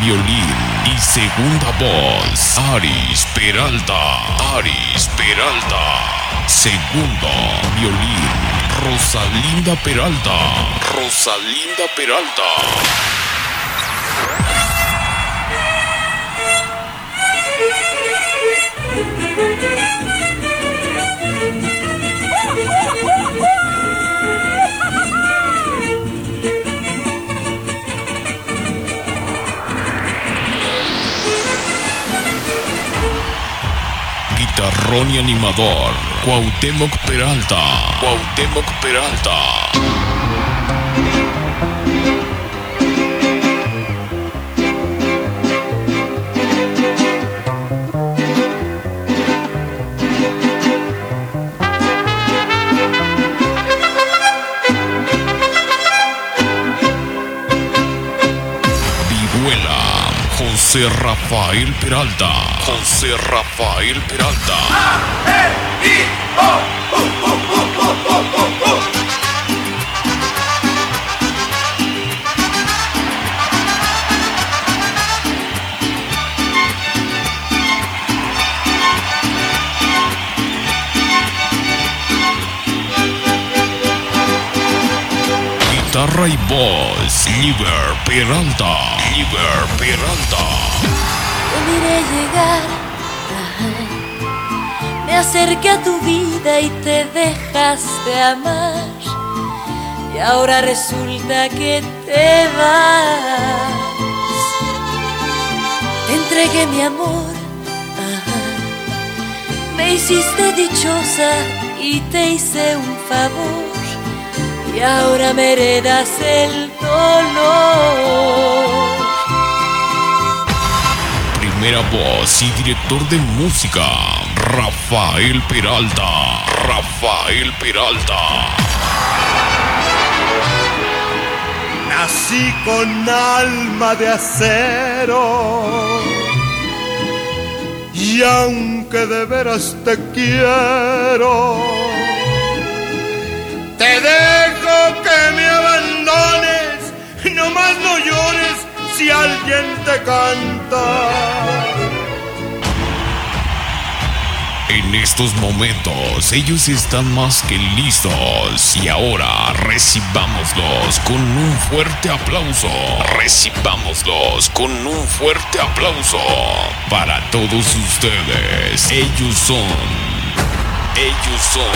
violín y segunda voz, Aris Peralta. Aris Peralta. Segundo violín, Rosalinda Peralta. Rosalinda Peralta. Guitarrón y animador, Cuauhtémoc Peralta. Cuauhtémoc Peralta. José Rafael Peralta. José Rafael Peralta. Guitarra y voz, Liber Peralta. Liber Peralta. Miré llegar, me acerqué a tu vida y te dejaste amar. Y ahora resulta que te vas. Te entregué mi amor, me hiciste dichosa y te hice un favor y ahora me heredas el dolor. Primera voz y director de música, Rafael Peralta. Rafael Peralta. Nací con alma de acero. Y aunque de veras te quiero, te dejo si alguien te canta. En estos momentos ellos están más que listos y ahora recibámoslos con un fuerte aplauso. Recibámoslos con un fuerte aplauso para todos ustedes. Ellos son ellos son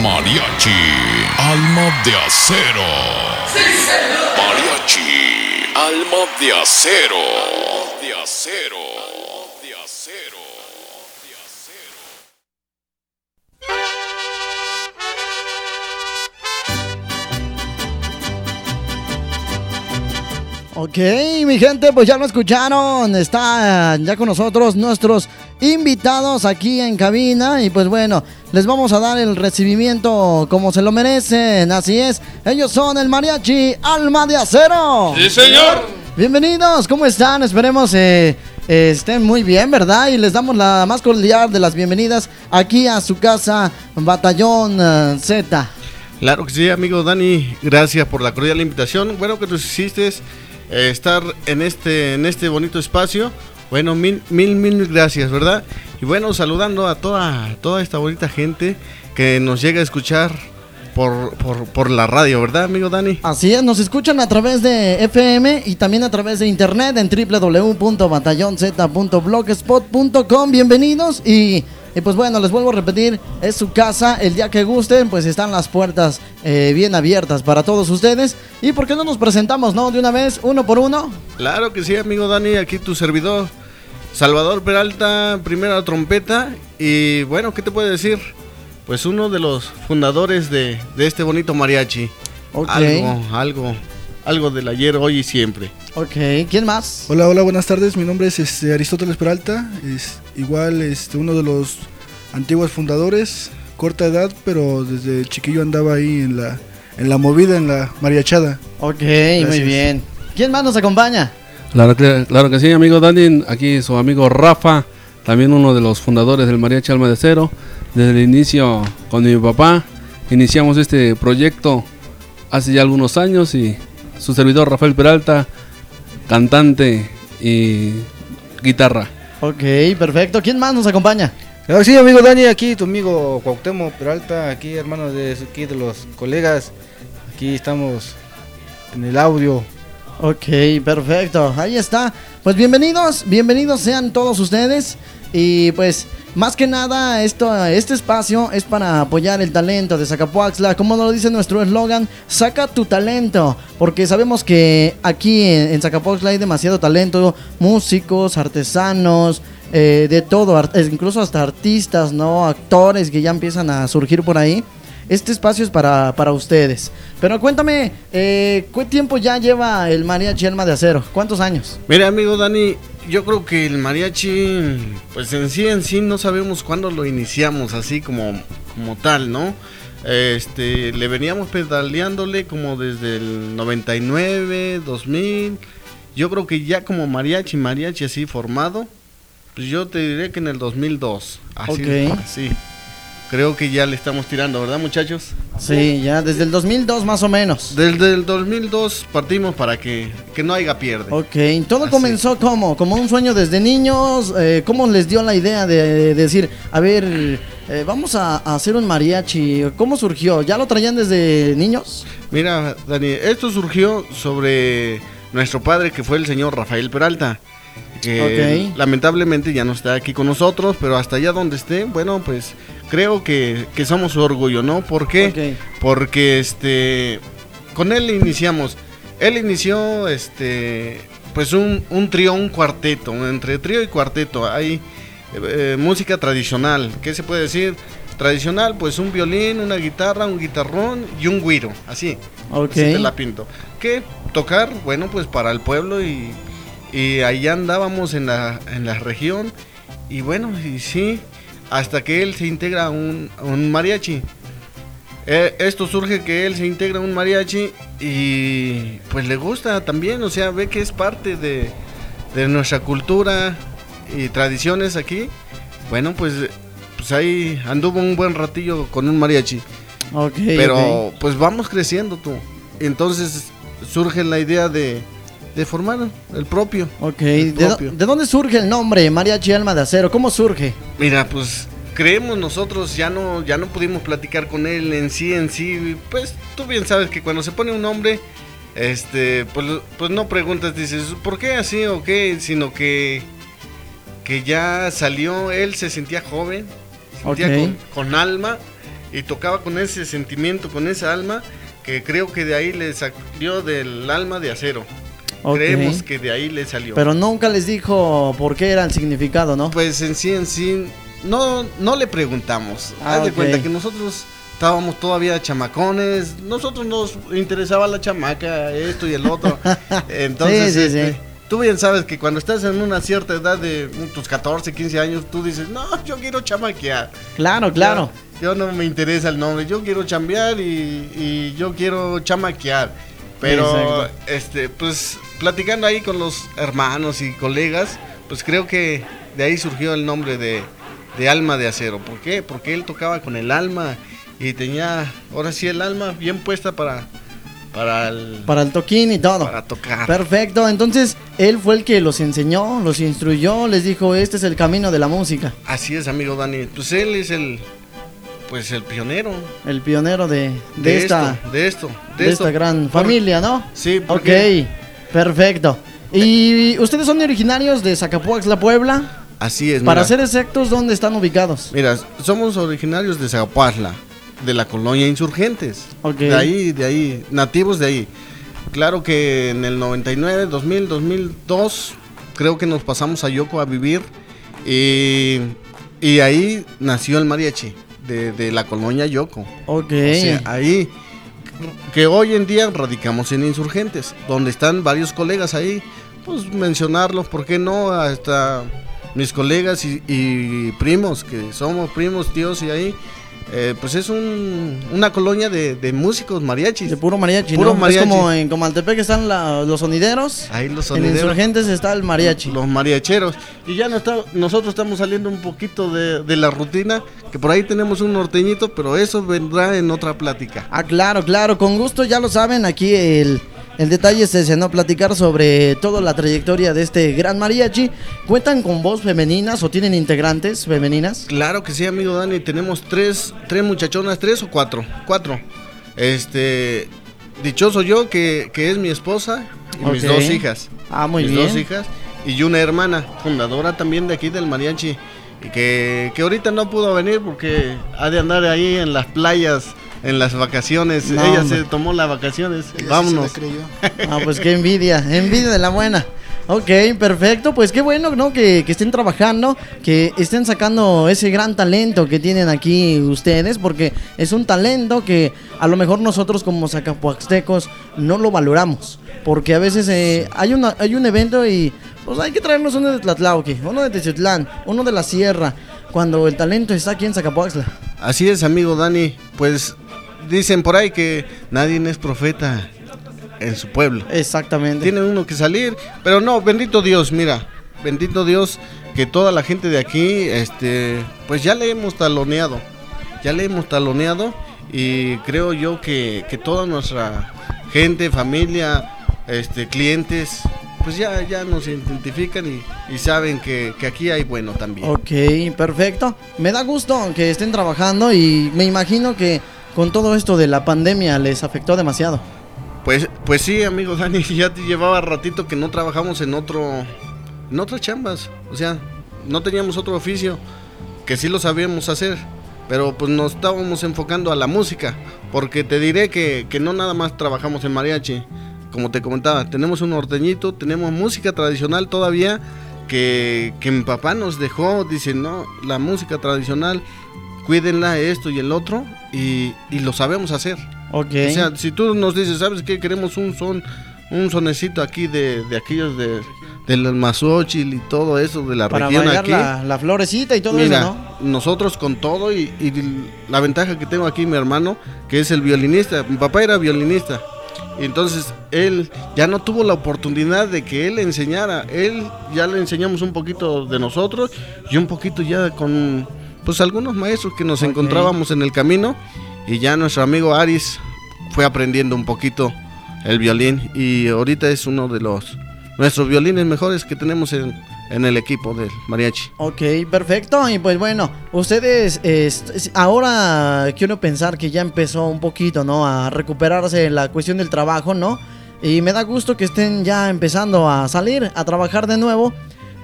Mariachi, alma de acero. Mariachi, alma de acero. De acero. Ok, mi gente, pues ya lo escucharon. Está ya con nosotros nuestros invitados aquí en cabina. Y pues bueno, les vamos a dar el recibimiento como se lo merecen. Así es, ellos son el mariachi Alma de Acero. Sí, señor. Bienvenidos, ¿cómo están? Esperemos eh, eh, estén muy bien, ¿verdad? Y les damos la más cordial de las bienvenidas aquí a su casa, Batallón eh, Z. Claro que sí, amigo Dani. Gracias por la cordial invitación. Bueno, que nos hiciste eh, estar en este, en este bonito espacio. Bueno, mil, mil, mil gracias, ¿verdad? Y bueno, saludando a toda, toda esta bonita gente que nos llega a escuchar por, por, por la radio, ¿verdad, amigo Dani? Así es, nos escuchan a través de FM y también a través de internet en www.batallonz.blogspot.com. Bienvenidos y, y pues bueno, les vuelvo a repetir, es su casa, el día que gusten, pues están las puertas eh, bien abiertas para todos ustedes. ¿Y por qué no nos presentamos, no? De una vez, uno por uno. Claro que sí, amigo Dani, aquí tu servidor, Salvador Peralta, primera trompeta. Y bueno, ¿qué te puedo decir? Pues uno de los fundadores de, de este bonito mariachi. Algo, algo, algo del ayer, hoy y siempre. Ok, ¿quién más? Hola, hola, buenas tardes. Mi nombre es este, Aristóteles Peralta. Es igual este, uno de los antiguos fundadores. Corta edad, pero desde chiquillo andaba ahí en la, en la movida, en la mariachada. Ok, muy bien. ¿Quién más nos acompaña? Claro que, claro que sí, amigo Dani. Aquí su amigo Rafa, también uno de los fundadores del Mariachi Alma de Cero. Desde el inicio con mi papá iniciamos este proyecto hace ya algunos años y su servidor Rafael Peralta cantante y guitarra. Ok, perfecto. ¿Quién más nos acompaña? Claro que sí, amigo Dani, aquí tu amigo Cuauhtémoc Peralta, aquí hermano de, aquí de los colegas, aquí estamos en el audio. Ok, perfecto. Ahí está. Pues bienvenidos, bienvenidos sean todos ustedes. Y pues, más que nada, esto, este espacio es para apoyar el talento de Zacapuaxla. Como lo dice nuestro eslogan, saca tu talento. Porque sabemos que aquí en, en Zacapuaxla hay demasiado talento. Músicos, artesanos, eh, de todo. eh, incluso hasta artistas, ¿no? Actores que ya empiezan a surgir por ahí. Este espacio es para, para ustedes. Pero cuéntame, eh, ¿qué tiempo ya lleva el mariachi Alma de Acero? ¿Cuántos años? Mira, amigo Dani, yo creo que el mariachi, pues en sí, en sí, no sabemos cuándo lo iniciamos así como, como tal, ¿no? Este, le veníamos pedaleándole como desde el 99, 2000. Yo creo que ya como mariachi, mariachi así formado, pues yo te diré que en el 2002. Así, Ok. así. Creo que ya le estamos tirando, ¿verdad, muchachos? Sí, ya desde el 2002 más o menos. Desde el 2002 partimos para que, que no haya pierde. Ok, todo Así. comenzó como, como un sueño desde niños. eh, ¿Cómo les dio la idea de, decir, a ver, eh, vamos a, a hacer un mariachi? ¿Cómo surgió? ¿Ya lo traían desde niños? Mira, Dani, esto surgió sobre nuestro padre que fue el señor Rafael Peralta. Que lamentablemente ya no está aquí con nosotros, pero hasta allá donde esté, bueno, pues creo que, que somos su orgullo, ¿no? ¿Por qué? Porque este con él iniciamos. Él inició este pues un, un trío, un cuarteto, entre trío y cuarteto. Hay eh, música tradicional, ¿qué se puede decir? Tradicional, pues un violín, una guitarra, un guitarrón y un güiro, así. Ok. Así te la pinto. ¿Qué? Tocar, bueno, pues para el pueblo y, y ahí andábamos en la, en la región. Y bueno, y sí, hasta que él se integra a un, a un mariachi. Eh, esto surge que él se integra a un mariachi y pues le gusta también, o sea, ve que es parte de, de nuestra cultura y tradiciones aquí. Bueno, pues, pues ahí anduvo un buen ratillo con un mariachi. Ok. Pero pues vamos creciendo tú. Entonces surge la idea de, de formar el propio. Ok, el ¿De, dó- propio. de dónde surge el nombre Mariachi Alma de Acero? ¿Cómo surge? Mira, pues creemos nosotros, ya no, ya no pudimos platicar con él en sí, en sí. Pues tú bien sabes que cuando se pone un nombre, este, pues, pues no preguntas, dices, ¿por qué así o qué? Sino que, que ya salió, él se sentía joven, se sentía con, con alma y tocaba con ese sentimiento, con esa alma, que creo que de ahí le salió del alma de acero. Creemos que de ahí le salió. Pero nunca les dijo por qué era el significado, ¿no? Pues en sí, en sí, no, no le preguntamos. Ah, Haz de cuenta que nosotros estábamos todavía chamacones, nosotros nos interesaba la chamaca, esto y el otro. Entonces, Sí, sí, este, sí. tú bien sabes que cuando estás en una cierta edad de tus 14, 15 años, tú dices, no, yo quiero chamaquear. Claro, claro. Yo, yo no me interesa el nombre, yo quiero chambear y, y yo quiero chamaquear. Pero, Exacto. este, pues, platicando ahí con los hermanos y colegas, pues creo que de ahí surgió el nombre de, de Alma de Acero. ¿Por qué? Porque él tocaba con el alma y tenía, ahora sí, el alma bien puesta para, para, el, Para el toquín y todo. para tocar. Perfecto, entonces él fue el que los enseñó, los instruyó, les dijo, este es el camino de la música. Así es, amigo Dani. Pues él es el, pues el pionero El pionero de, de, de, esta, esto, de esto, de, de, esta gran Por- familia, ¿no? Sí, Ok, porque perfecto. ¿Y ustedes son originarios de Zacapuaxla, Puebla? así es. Para mira. ser exactos, ¿dónde están ubicados? Mira, somos originarios de Zaguapazla, de la colonia Insurgentes. Ok. De ahí, de ahí, nativos de ahí. Claro que en el 99, 2000, 2002, creo que nos pasamos a Yoko a vivir. Y, y ahí nació el mariachi, de, de la colonia Yoko. Ok. O sea, ahí, que hoy en día radicamos en Insurgentes, donde están varios colegas ahí. Pues mencionarlos, ¿por qué no? Hasta mis colegas y, y primos, que somos primos, tíos y ahí. Eh, pues es un- una colonia de, de músicos mariachis. de puro mariachi, Puro ¿no? mariachi. Es como en Comaltepec están la- los sonideros. Ahí los En sonideros. Insurgentes está el mariachi. Los mariacheros. Y ya no está, nosotros estamos saliendo un poquito de, de la rutina, que por ahí tenemos un norteñito, pero eso vendrá en otra plática. Ah, claro, claro, con gusto, ya lo saben, aquí el, El detalle es ese, ¿no? Platicar sobre toda la trayectoria de este gran mariachi. ¿Cuentan con voz femeninas o tienen integrantes femeninas? Claro que sí, amigo Dani. Tenemos tres, tres muchachonas, tres o cuatro. Cuatro. Este. Dichoso yo que, que es mi esposa y mis dos hijas. Ah, muy mis bien. dos hijas y una hermana, fundadora también de aquí del mariachi. Y que, que ahorita no pudo venir porque ha de andar ahí en las playas, en las vacaciones. No, Ella hombre. se tomó las vacaciones. Ella sí Vámonos. se la creyó. Ah, pues qué envidia, envidia de la buena. Ok, perfecto, pues qué bueno, ¿no? Que, que estén trabajando, que estén sacando ese gran talento que tienen aquí ustedes, porque es un talento que a lo mejor nosotros como zacapuaxtecos no lo valoramos, porque a veces eh, hay, una, hay un evento y pues hay que traernos uno de Tlatlauque, uno de Teziutlán, uno de la Sierra, cuando el talento está aquí en Zacapuaxtla. Así es, amigo Dani. Pues dicen por ahí que nadie es profeta en su pueblo. Exactamente. Tiene uno que salir, pero no, bendito Dios, mira, bendito Dios que toda la gente de aquí, este, pues ya le hemos taloneado, ya le hemos taloneado y creo yo que, que toda nuestra gente, familia, este, clientes, pues ya, ya nos identifican y, y saben que, que aquí hay bueno también. Ok, perfecto. Me da gusto que estén trabajando y me imagino que con todo esto de la pandemia les afectó demasiado. Pues, pues sí, amigo Dani, ya te llevaba ratito que no trabajamos en otro, en otras chambas. O sea, no teníamos otro oficio que sí lo sabíamos hacer, pero pues nos estábamos enfocando a la música, porque te diré que, que no nada más trabajamos en mariachi. Como te comentaba, tenemos un norteñito, tenemos música tradicional todavía que, que mi papá nos dejó. Dice, no, la música tradicional, cuídenla, esto y el otro, y, y lo sabemos hacer. Ok. O sea, si tú nos dices, ¿sabes qué? Queremos un son, un sonecito aquí de, de aquellos de del Mazóchil y todo eso de la para región aquí. la, la florecita y todo Mira, eso, ¿no? nosotros con todo y, y la ventaja que tengo aquí mi hermano, que es el violinista, mi papá era violinista. Y entonces él ya no tuvo la oportunidad de que él enseñara. Él ya le enseñamos un poquito de nosotros y un poquito ya con pues algunos maestros que nos encontrábamos en el camino. Y ya nuestro amigo Aris fue aprendiendo un poquito el violín. Y ahorita es uno de los nuestros violines mejores que tenemos en, en el equipo del mariachi. Ok, perfecto. Y pues bueno, ustedes es- ahora quiero pensar que ya empezó un poquito, ¿no? A recuperarse la cuestión del trabajo, ¿no? Y me da gusto que estén ya empezando a salir, a trabajar de nuevo.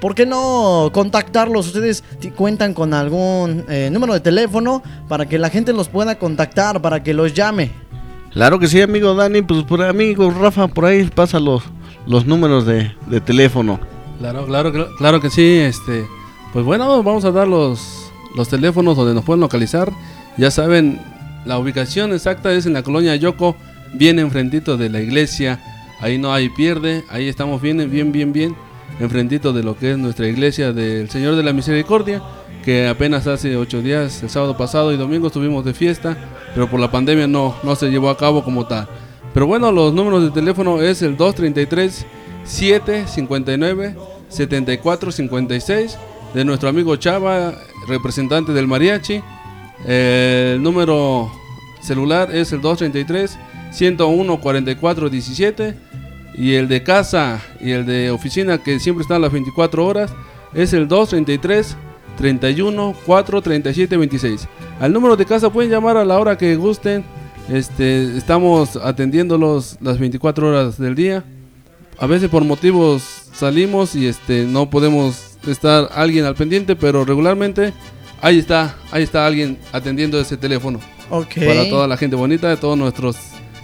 ¿Por qué no contactarlos? ¿Ustedes cuentan con algún eh, número de teléfono para que la gente los pueda contactar, para que los llame? Claro que sí, amigo Dani. Pues por amigo Rafa, por ahí pasa los, los números de, de teléfono. Claro, claro, cl- claro que sí. Este, pues bueno, vamos a dar los, los teléfonos donde nos pueden localizar. Ya saben, la ubicación exacta es en la colonia Yoko, bien enfrentito de la iglesia. Ahí no hay pierde, ahí estamos bien, bien, bien, bien, enfrentito de lo que es nuestra iglesia del Señor de la Misericordia, que apenas hace ocho días, el sábado pasado y domingo estuvimos de fiesta, pero por la pandemia no, no se llevó a cabo como tal. Pero bueno, los números de teléfono es el 233 759 7456 de nuestro amigo Chava, representante del mariachi. El número celular es el 233 101 44 17 y el de casa y el de oficina que siempre están las 24 horas es el 233 31 4 37 26. Al número de casa pueden llamar a la hora que gusten. Este, estamos atendiéndolos las 24 horas del día. A veces por motivos salimos y este no podemos estar alguien al pendiente, pero regularmente ahí está, ahí está alguien atendiendo ese teléfono Ok. para toda la gente bonita, de todos nuestros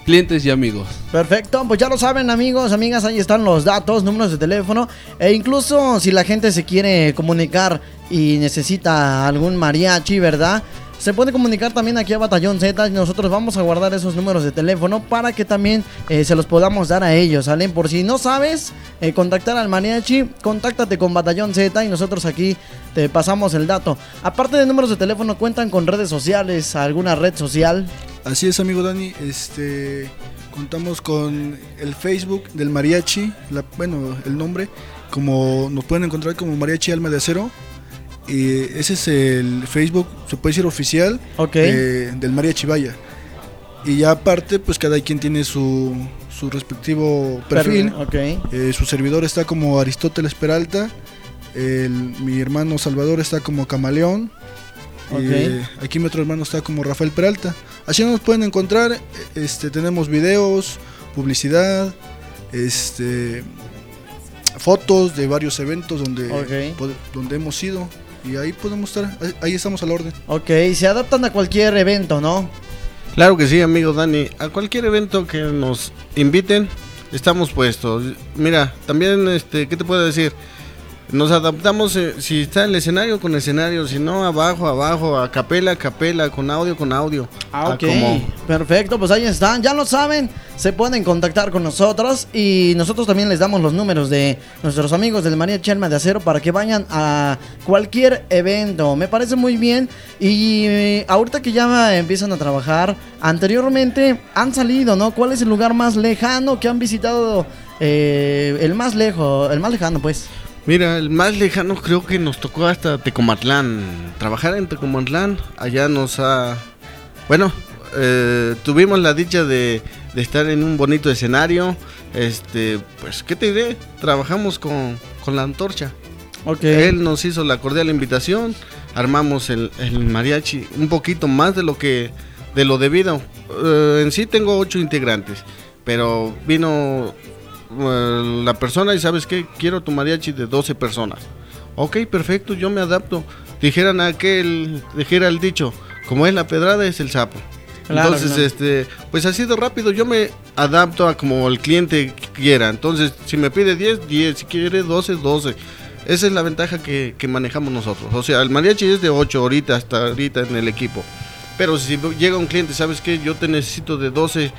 clientes y amigos. Perfecto, pues ya lo saben amigos, amigas, ahí están los datos, números de teléfono e incluso si la gente se quiere comunicar y necesita algún mariachi, ¿verdad? Se puede comunicar también aquí a Batallón Z nosotros vamos a guardar esos números de teléfono para que también eh, se los podamos dar a ellos, ¿salen? Por si no sabes eh, contactar al mariachi, contáctate con Batallón Z y nosotros aquí te pasamos el dato. Aparte de números de teléfono, ¿cuentan con redes sociales, alguna red social? Así es, amigo Dani. Este, contamos con el Facebook del mariachi, la- bueno, el nombre, como nos pueden encontrar como Mariachi Alma de Acero. Y ese es el Facebook, se puede decir oficial, eh, del Mariachi Vaya. Y ya aparte, pues cada quien tiene su, su respectivo perfil. Eh, su servidor está como Aristóteles Peralta. el- mi hermano Salvador está como Camaleón. Y, eh, aquí mi otro hermano está como Rafael Peralta. Así nos pueden encontrar. eh, Este, tenemos videos, publicidad, este, fotos de varios eventos donde, donde hemos ido. Y ahí podemos estar. Ahí, ahí estamos a la orden. Ok, se adaptan a cualquier evento, ¿no? Claro que sí, amigo Dani. A cualquier evento que nos inviten, estamos puestos. Mira, también, este, ¿qué te puedo decir? Nos adaptamos, eh, si está el escenario con escenario, si no, abajo, abajo, a capela, a capela, con audio, con audio. Ah, A ok. como- Perfecto, pues ahí están. Ya lo saben, se pueden contactar con nosotros y nosotros también les damos los números de nuestros amigos del María Chelma de Acero para que vayan a cualquier evento. Me parece muy bien. Y eh, ahorita que ya empiezan a trabajar, anteriormente han salido, ¿no? ¿Cuál es el lugar más lejano que han visitado? Eh, el más lejos, el más lejano, pues. Mira, el más lejano creo que nos tocó hasta Tecomatlán. Trabajar en Tecomatlán, allá nos ha... Bueno, eh, tuvimos la dicha de, de estar en un bonito escenario. Este, pues, ¿qué te diré? Trabajamos con, con la antorcha. Ok. Él nos hizo la cordial invitación, armamos el, el mariachi un poquito más de lo que de lo debido. Eh, en sí tengo ocho integrantes, pero vino la persona y sabes qué, quiero tu mariachi de 12 personas. Ok, perfecto, yo me adapto. Dijeran aquel, dijera el dicho, como es la pedrada es el sapo. Claro, Entonces, claro. este, pues así de rápido yo me adapto a como el cliente quiera. Entonces, si me pide 10, 10, si quiere 12, 12. Esa es la ventaja que, que manejamos nosotros. O sea, el mariachi es de 8 ahorita hasta ahorita en el equipo. Pero si llega un cliente, ¿sabes qué? Yo te necesito de 12,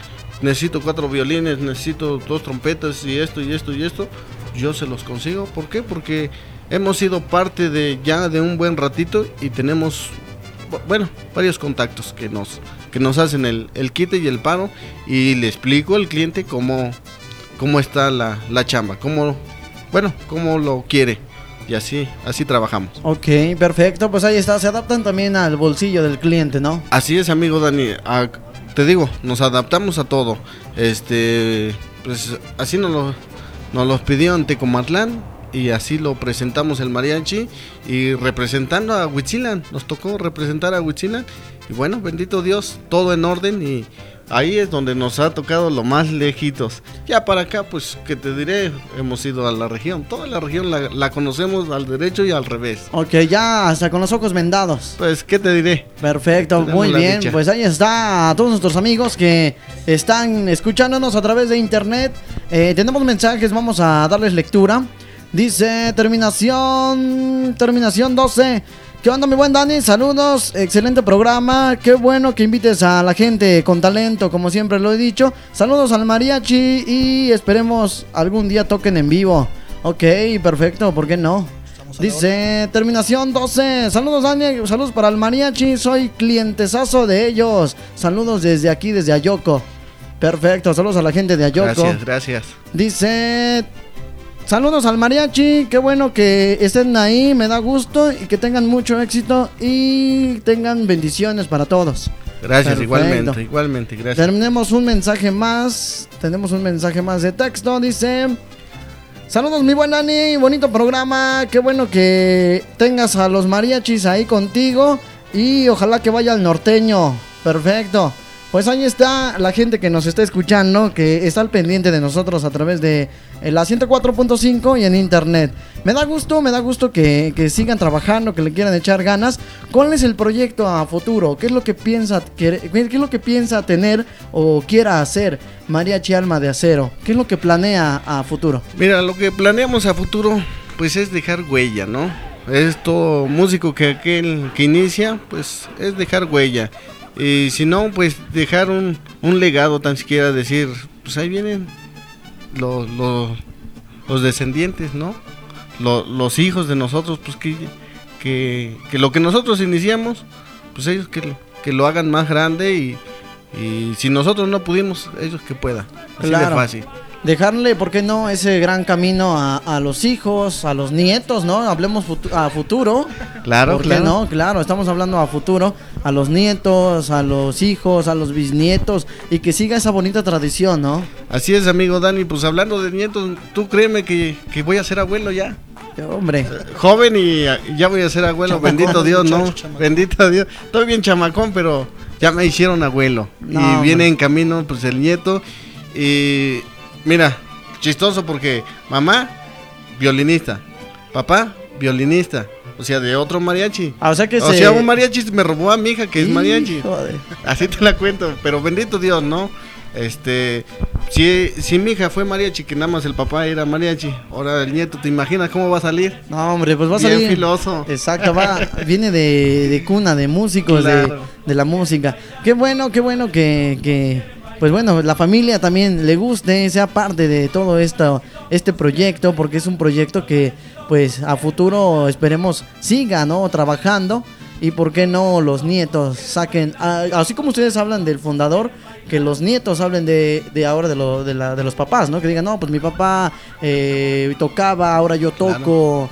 necesito cuatro violines, necesito dos trompetas y esto y esto y esto, yo se los consigo. ¿Por qué? Porque hemos sido parte de ya de un buen ratito y tenemos, bu- bueno, varios contactos que nos, que nos hacen el, el quite y el paro y le explico al cliente cómo, cómo está la, la chamba, cómo, bueno, cómo lo quiere. Y así, así trabajamos. Ok, perfecto. Pues ahí está. Se adaptan también al bolsillo del cliente, ¿no? Así es, amigo Dani. Te digo, nos adaptamos a todo. Este, pues así nos lo, nos los pidió en Tecomatlán y así lo presentamos el mariachi y representando a Huitzilan. Nos tocó representar a Huitzilan y bueno, bendito Dios, todo en orden y ahí es donde nos ha tocado lo más lejitos. Ya para acá, pues que te diré, hemos ido a la región. Toda la región la, la conocemos al derecho y al revés. Ok, ya hasta con los ojos vendados. Pues, ¿qué te diré? Perfecto, Tenemos muy bien. dicha. Pues ahí está a todos nuestros amigos que están escuchándonos a través de internet. Eh, tenemos mensajes, vamos a darles lectura. Dice terminación, terminación 12. ¿Qué onda, mi buen Dani? Saludos, excelente programa. Qué bueno que invites a la gente con talento, como siempre lo he dicho. Saludos al mariachi y esperemos algún día toquen en vivo. Ok, perfecto, ¿por qué no? Dice terminación 12. Saludos Dani, saludos para el mariachi. Soy clientesazo de ellos. Saludos desde aquí, desde Ayoko. Perfecto, saludos a la gente de Ayoko. Gracias, gracias. Dice saludos al mariachi. Qué bueno que estén ahí, me da gusto y que tengan mucho éxito y tengan bendiciones para todos. Gracias, Perfecto. igualmente, igualmente, gracias. Tenemos un mensaje más. Tenemos un mensaje más de texto. Dice: Saludos, mi buen Ani. Bonito programa. Qué bueno que tengas a los mariachis ahí contigo. Y ojalá que vaya al norteño. Perfecto. Pues ahí está la gente que nos está escuchando, que está al pendiente de nosotros a través de eh, la 104.5 y en internet. Me da gusto, me da gusto que, que sigan trabajando, que le quieran echar ganas. ¿Cuál es el proyecto a futuro? ¿Qué es lo que piensa, es lo que piensa tener o quiera hacer Mariachi Alma de Acero? ¿Qué es lo que planea a futuro? Mira, lo que planeamos a futuro, pues es dejar huella, ¿no? Es todo músico que aquel que inicia, pues es dejar huella. Y si no, pues dejar un, un legado, tan siquiera decir, pues ahí vienen los, los, los descendientes, ¿no? Lo- los hijos de nosotros, pues que, que, que lo que nosotros iniciamos, pues ellos que, que lo hagan más grande y, y si nosotros no pudimos, ellos que puedan. Así de Claro. fácil. Dejarle, ¿por qué no? Ese gran camino a, a los hijos, a los nietos, ¿no? Hablemos futu- a futuro. Claro, ¿Por qué claro. no? Claro, estamos hablando a futuro, a los nietos, a los hijos, a los bisnietos y que siga esa bonita tradición, ¿no? Así es, amigo Dani. Pues hablando de nietos, tú créeme que, que voy a ser abuelo ya. Hombre, Joven y ah, ya voy a ser abuelo. Chamacón, Bendito Dios, ¿no? chamacón. Bendito Dios. Estoy bien chamacón, pero ya me hicieron abuelo. No, y hombre. viene en camino, pues, el nieto. Y mira, chistoso porque mamá, violinista. Papá, violinista. O sea, de otro mariachi. Ah, o sea que o se- sea, un mariachi me robó a mi hija que es mariachi. Hijo de- Así te la cuento, pero bendito Dios, ¿no? Este, si, si mi hija fue mariachi, que nada más el papá era mariachi, ahora el nieto, ¿te imaginas cómo va a salir? No, hombre, pues va a Bien salir. filoso. Exacto, va, viene de, de cuna, de músicos, de- de, la música. Qué bueno, qué bueno que, que, pues bueno, la familia también le guste, sea parte de todo esto, este proyecto, porque es un proyecto que, pues, a futuro esperemos siga, ¿no? Trabajando. Y por qué no los nietos saquen, así como ustedes hablan del fundador, que los nietos hablen de, de ahora de, lo, de, la- de los papás, ¿no? Que digan, no, pues mi papá eh, tocaba, ahora yo toco.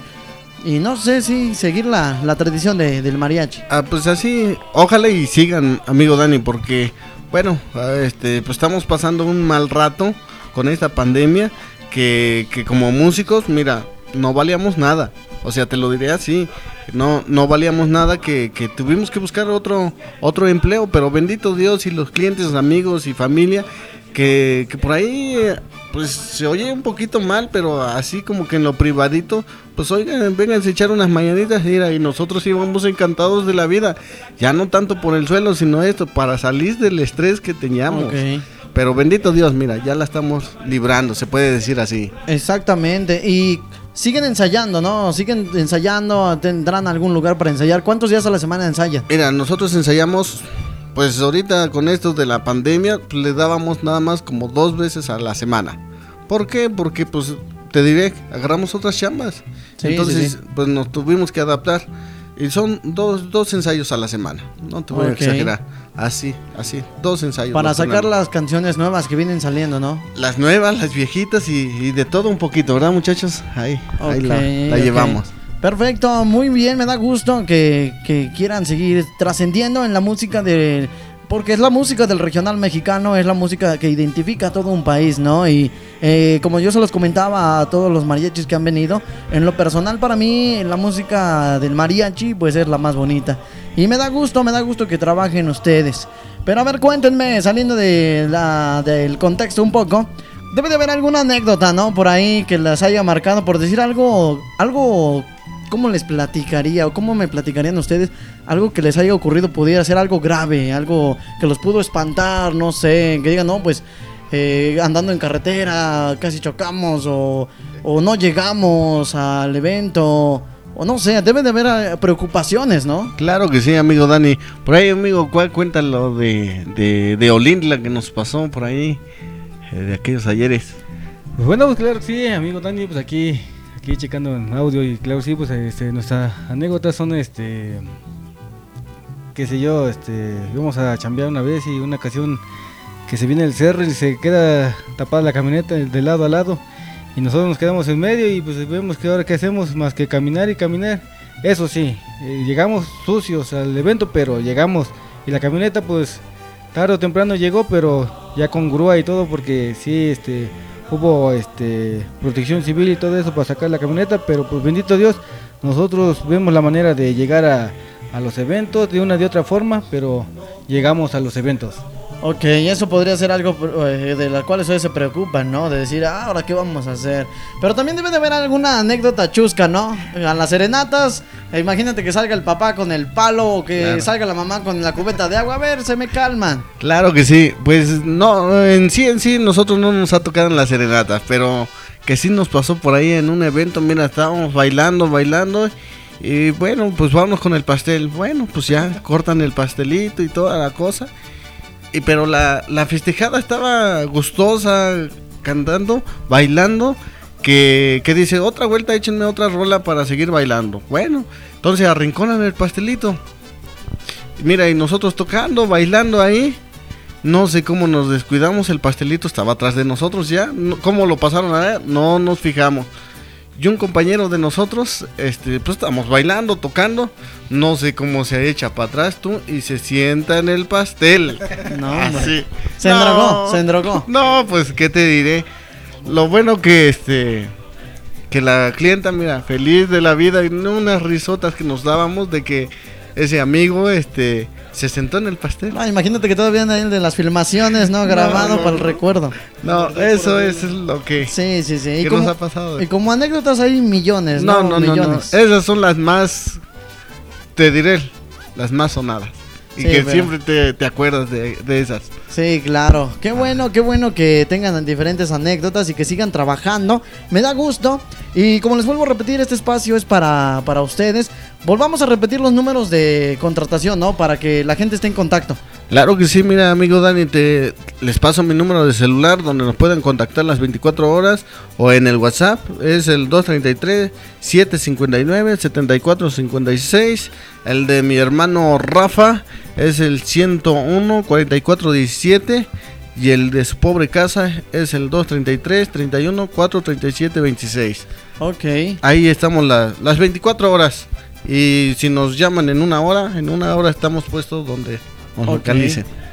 Y no sé si seguir la, la tradición de- del mariachi. Ah, pues así, ojalá y sigan, amigo Dani, porque, bueno, ah, este, pues estamos pasando un mal rato con esta pandemia, que, que como músicos, mira, no valíamos nada. O sea, te lo diré así, no, no valíamos nada, que, que tuvimos que buscar otro, otro empleo, pero bendito Dios y los clientes, amigos y familia, que, que por ahí, pues se oye un poquito mal, pero así como que en lo privadito, pues oigan, vengan a echar unas mañanitas, mira, y nosotros íbamos encantados de la vida, ya no tanto por el suelo, sino esto, para salir del estrés que teníamos. Pero bendito Dios, mira, ya la estamos librando, se puede decir así. Exactamente. Y siguen ensayando, ¿no? Siguen ensayando, tendrán algún lugar para ensayar. ¿Cuántos días a la semana ensayan? Mira, nosotros ensayamos, pues ahorita con esto de la pandemia, pues, le dábamos nada más como dos veces a la semana. ¿Por qué? Porque pues te diré, agarramos otras chambas. Sí, Entonces, sí, sí. pues nos tuvimos que adaptar. Y son dos, dos ensayos a la semana. No te voy a exagerar. Así, así. Dos ensayos. Para sacar las canciones nuevas que vienen saliendo, ¿no? Las nuevas, las viejitas y, y de todo un poquito, ¿verdad muchachos? Ahí, ahí la, la ok. llevamos. Perfecto, muy bien, me da gusto que, quieran seguir trascendiendo en la música de... Porque es la música del regional mexicano, es la música que identifica a todo un país, ¿no? Y eh, como yo se los comentaba a todos los mariachis que han venido, en lo personal para mí la música del mariachi pues es la más bonita. Y me da gusto, me da gusto que trabajen ustedes. Pero a ver, cuéntenme, saliendo de la, del contexto un poco, debe de haber alguna anécdota, ¿no? Por ahí que las haya marcado, por decir algo, algo ¿Cómo les platicaría o cómo me platicarían ustedes algo que les haya ocurrido? Pudiera ser algo grave, algo que los pudo espantar, no sé, que digan, no, pues eh, andando en carretera casi chocamos o, o no llegamos al evento, o no sé, debe de haber eh, preocupaciones, ¿no? Claro que sí, amigo Dani. Por ahí, amigo, ¿cuál cuenta lo de, de, de Olindla que nos pasó por ahí? eh, de aquellos ayeres. Pues bueno, pues claro que sí, amigo Dani, pues aquí, aquí checando en audio y claro sí, pues este, nuestras anécdotas son este, qué sé yo, este, íbamos a chambear una vez y una ocasión que se viene el cerro y se queda tapada la camioneta de lado a lado y nosotros nos quedamos en medio y pues vemos que ahora qué hacemos más que caminar y caminar. Eso sí, eh, llegamos sucios al evento, pero llegamos y la camioneta pues tarde o temprano llegó, pero ya con grúa y todo porque sí, este, hubo este protección civil y todo eso para sacar la camioneta, pero pues bendito Dios, nosotros vemos la manera de llegar a, a los eventos de una de otra forma, pero llegamos a los eventos. Ok, eso podría ser algo eh, de la cual ustedes se preocupan, ¿no? De decir, ah, ahora qué vamos a hacer. Pero también debe de haber alguna anécdota chusca, ¿no? A las serenatas, eh, imagínate que salga el papá con el palo o que Claro. salga la mamá con la cubeta de agua. A ver, se me calman. Claro que sí, pues no, en sí, en sí, nosotros no nos ha tocado en las serenatas, pero que sí nos pasó por ahí en un evento, mira, estábamos bailando, bailando, y bueno, pues vamos con el pastel, bueno, pues ya cortan el pastelito y toda la cosa, pero la, la festejada estaba gustosa, cantando, bailando, que, que dice, otra vuelta, échenme otra rola para seguir bailando, bueno, entonces arrinconan el pastelito, Mira, y nosotros tocando, bailando ahí. No sé cómo nos descuidamos, el pastelito estaba atrás de nosotros ya. ¿Cómo lo pasaron a ver? No nos fijamos. Y un compañero de nosotros, este, pues estamos bailando, tocando. No sé cómo se echa para atrás tú y se sienta en el pastel. No. Así. Se No. endrogó, se endrogó. No, pues qué te diré. Lo bueno que este que la clienta, mira, feliz de la vida y unas risotas que nos dábamos de que ese amigo este se sentó en el pastel. No, imagínate que todavía el de las filmaciones, ¿no? Grabado no, para el no. recuerdo. No, eso es lo que Sí, sí, sí. Y ¿Qué como, nos ha pasado? y como anécdotas hay millones, ¿no? No, no, no, no. millones. Esas son las más te diré, las más sonadas. Y Sí, que pero- siempre te, te acuerdas de, de esas. Sí, claro. Qué bueno, qué bueno que tengan diferentes anécdotas y que sigan trabajando. Me da gusto. Y como les vuelvo a repetir, este espacio es para, para ustedes. Volvamos a repetir los números de contratación, ¿no? Para que la gente esté en contacto. Claro que sí, mira amigo Dani, te, les paso mi número de celular donde nos pueden contactar las 24 horas o en el WhatsApp, es el 233-759-7456, el de mi hermano Rafa es el 101-4417 y el de su pobre casa es el 233-31-437-26. Ok. Ahí estamos la- las 24 horas y si nos llaman en una hora, en una hora estamos puestos donde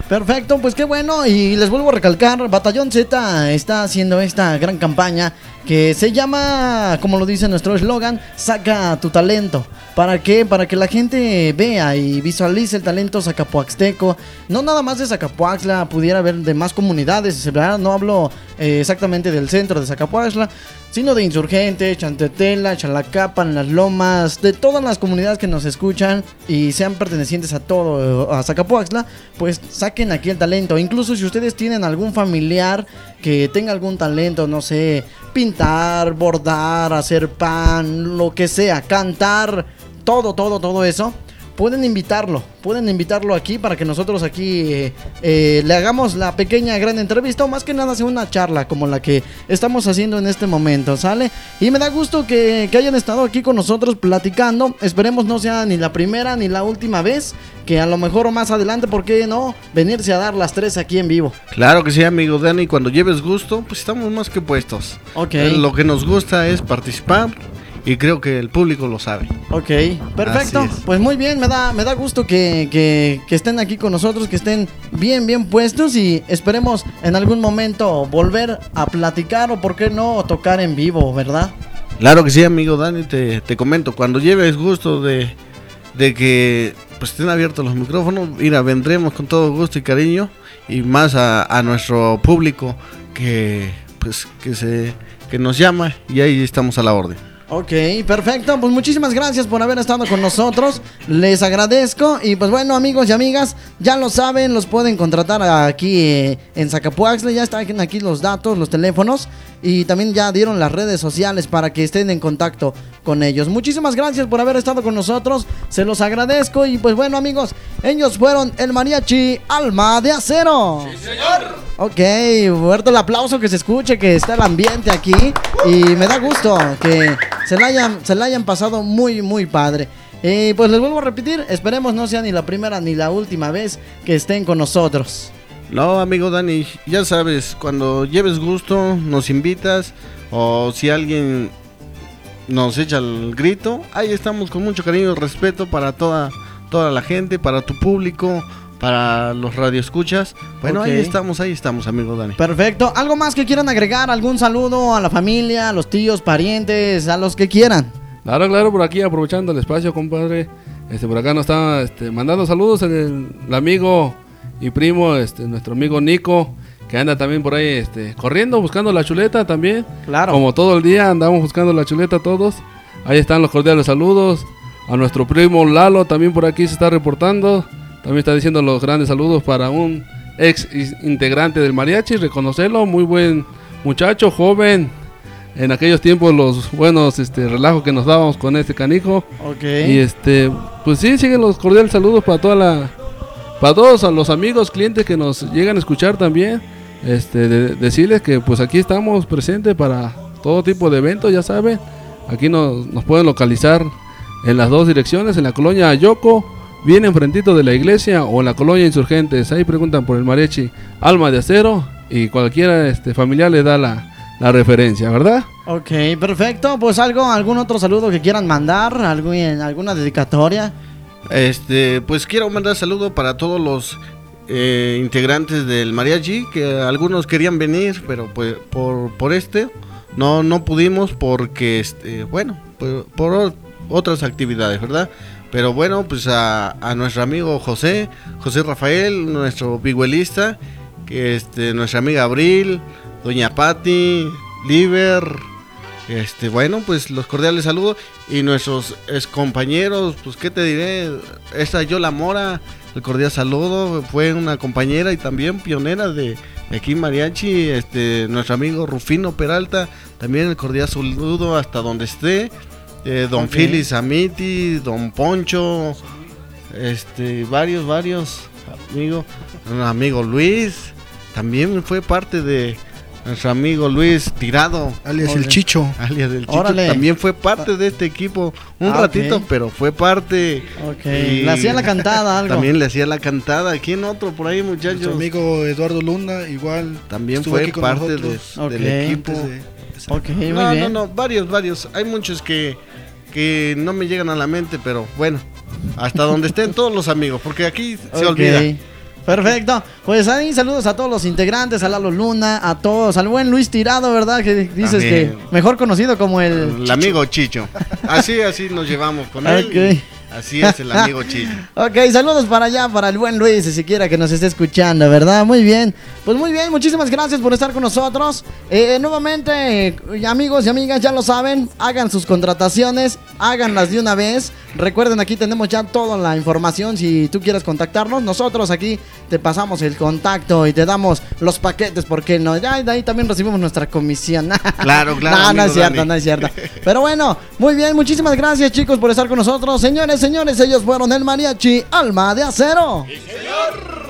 Perfecto, pues qué bueno. Y les vuelvo a recalcar, Batallón Z está haciendo esta gran campaña que se llama, como lo dice nuestro eslogan, saca tu talento. ¿Para qué? Para que la gente vea y visualice el talento zacapuaxteco. No nada más de Zacapuaxla, pudiera haber de más comunidades. No hablo eh, exactamente del centro de Zacapuaxla, sino de Insurgente, Chantetela, Chalacapan, Las Lomas, de todas las comunidades que nos escuchan y sean pertenecientes a todo, a Zacapuaxla, pues saquen aquí el talento. Incluso si ustedes tienen algún familiar que tenga algún talento, no sé, pintar, bordar, hacer pan, lo que sea, cantar, todo, todo, todo eso. Pueden invitarlo, pueden invitarlo aquí para que nosotros aquí eh, eh, le hagamos la pequeña gran entrevista o más que nada sea una charla como la que estamos haciendo en este momento, ¿sale? Y me da gusto que, que hayan estado aquí con nosotros platicando. Esperemos no sea ni la primera ni la última vez, que a lo mejor más adelante, ¿por qué no? Venirse a dar las tres aquí en vivo. Claro que sí, amigo Dani. Cuando lleves gusto, pues estamos más que puestos. Ok. Eh, Lo que nos gusta es participar y creo que el público lo sabe. Ok, perfecto. Pues muy bien, me da, me da gusto que, que- que estén aquí con nosotros, que estén bien, bien puestos y esperemos en algún momento volver a platicar o por qué no tocar en vivo, ¿verdad? Claro que sí, amigo Dani. Te, te comento, cuando lleves gusto de, de que pues estén abiertos los micrófonos, mira, vendremos con todo gusto y cariño y más a, a nuestro público que pues que se que nos llama y ahí estamos a la orden. Ok, perfecto. Pues muchísimas gracias por haber estado con nosotros. Les agradezco. Y pues bueno, amigos y amigas, ya lo saben, los pueden contratar aquí eh, en Zacapuaxle. Ya están aquí los datos, los teléfonos. Y también ya dieron las redes sociales para que estén en contacto con ellos. Muchísimas gracias por haber estado con nosotros. Se los agradezco. Y pues bueno, amigos, ellos fueron el mariachi Alma de Acero. Ok, fuerte el aplauso que se escuche, que está el ambiente aquí. Y me da gusto que se la hayan, se la hayan pasado muy, muy padre. Y pues les vuelvo a repetir, esperemos no sea ni la primera ni la última vez que estén con nosotros. No, amigo Dani, ya sabes, cuando lleves gusto, nos invitas o si alguien nos echa el grito, ahí estamos con mucho cariño y respeto para toda, toda la gente, para tu público, para los radioescuchas. Bueno, ahí estamos, ahí estamos, amigo Dani. Perfecto. ¿Algo más que quieran agregar? ¿Algún saludo a la familia, a los tíos, parientes, a los que quieran? Claro, claro, por aquí aprovechando el espacio, compadre. Este, por acá nos está este, mandando saludos el, el amigo y primo, este, nuestro amigo Nico, que anda también por ahí este, corriendo, buscando la chuleta también. Claro. Como todo el día andamos buscando la chuleta todos. Ahí están los cordiales saludos. A nuestro primo Lalo también por aquí se está reportando. También está diciendo los grandes saludos para un ex integrante del mariachi, reconocerlo, muy buen muchacho, joven. En aquellos tiempos los buenos este, relajos que nos dábamos con este canijo. Ok. Y este, pues sí, siguen los cordiales saludos para toda la, para todos a los amigos, clientes que nos llegan a escuchar también. Este, de- decirles que pues aquí estamos presentes para todo tipo de eventos, ya saben. Aquí nos, nos pueden localizar en las dos direcciones, en la colonia Ayoko Viene enfrentito de la iglesia o en la colonia Insurgentes. Ahí preguntan por el mariachi Alma de Acero y cualquiera este, familiar le da la, la referencia, ¿verdad? Ok, perfecto. Pues algo, algún otro saludo que quieran mandar, algún, alguna dedicatoria. Este, pues quiero mandar saludo para todos los eh, integrantes del mariachi, que algunos querían venir, pero pues por, por este no, no pudimos porque, este, bueno, por, por o- otras actividades, ¿verdad? Pero bueno, pues a, a nuestro amigo José, José Rafael, nuestro biguelista, que este, nuestra amiga Abril, Doña Patti, Liber, este, bueno, pues los cordiales saludos. Y nuestros compañeros, pues qué te diré, esta Yola Mora, el cordial saludo, fue una compañera y también pionera de, de aquí Mariachi, este, nuestro amigo Rufino Peralta, también el cordial saludo hasta donde esté, eh, don Ok. Phyllis Amiti, don Poncho, este, varios, varios amigos, un amigo Luis, también fue parte de nuestro amigo Luis Tirado, Alias el. Chicho. alias del Chicho, Órale. también fue parte de este equipo un Ah, ratito, pero fue parte. Le hacía la cantada, algo. También le hacía la cantada. ¿Quién otro por ahí, Nuestro muchachos? amigo Eduardo Luna, igual. También fue aquí con parte de- del equipo. antes de- Ok, muy No, bien. no, no, varios, varios. Hay muchos que, que no me llegan a la mente, pero bueno, hasta donde estén todos los amigos, porque aquí se olvida. Perfecto. Pues ahí saludos a todos los integrantes, a Lalo Luna, a todos, al buen Luis Tirado, ¿verdad? Que dices También. que mejor conocido como el... El amigo Chicho. Así, así nos llevamos con él. Ok. y Así es el amigo Chicho. Ok, saludos para allá, para el buen Luis, si siquiera que nos esté escuchando, ¿verdad? Muy bien. Pues muy bien, muchísimas gracias por estar con nosotros. Eh, nuevamente, eh, amigos y amigas, ya lo saben, hagan sus contrataciones, háganlas de una vez. Recuerden, aquí tenemos ya toda la información. Si tú quieres contactarnos, nosotros aquí te pasamos el contacto y te damos los paquetes, porque no, ya de ahí también recibimos nuestra comisión. Claro, claro, No, no es cierto, Dani. no es cierto. Pero bueno, muy bien, muchísimas gracias chicos por estar con nosotros. Señores, señores, ellos fueron el mariachi Alma de Acero.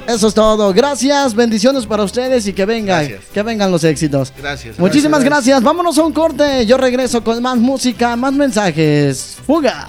Eso es todo. Gracias, bendiciones para ustedes y que vengan, Gracias. que vengan los éxitos. Gracias. Muchísimas gracias. gracias. Vámonos a un corte. Yo regreso con más música, más mensajes. Fuga.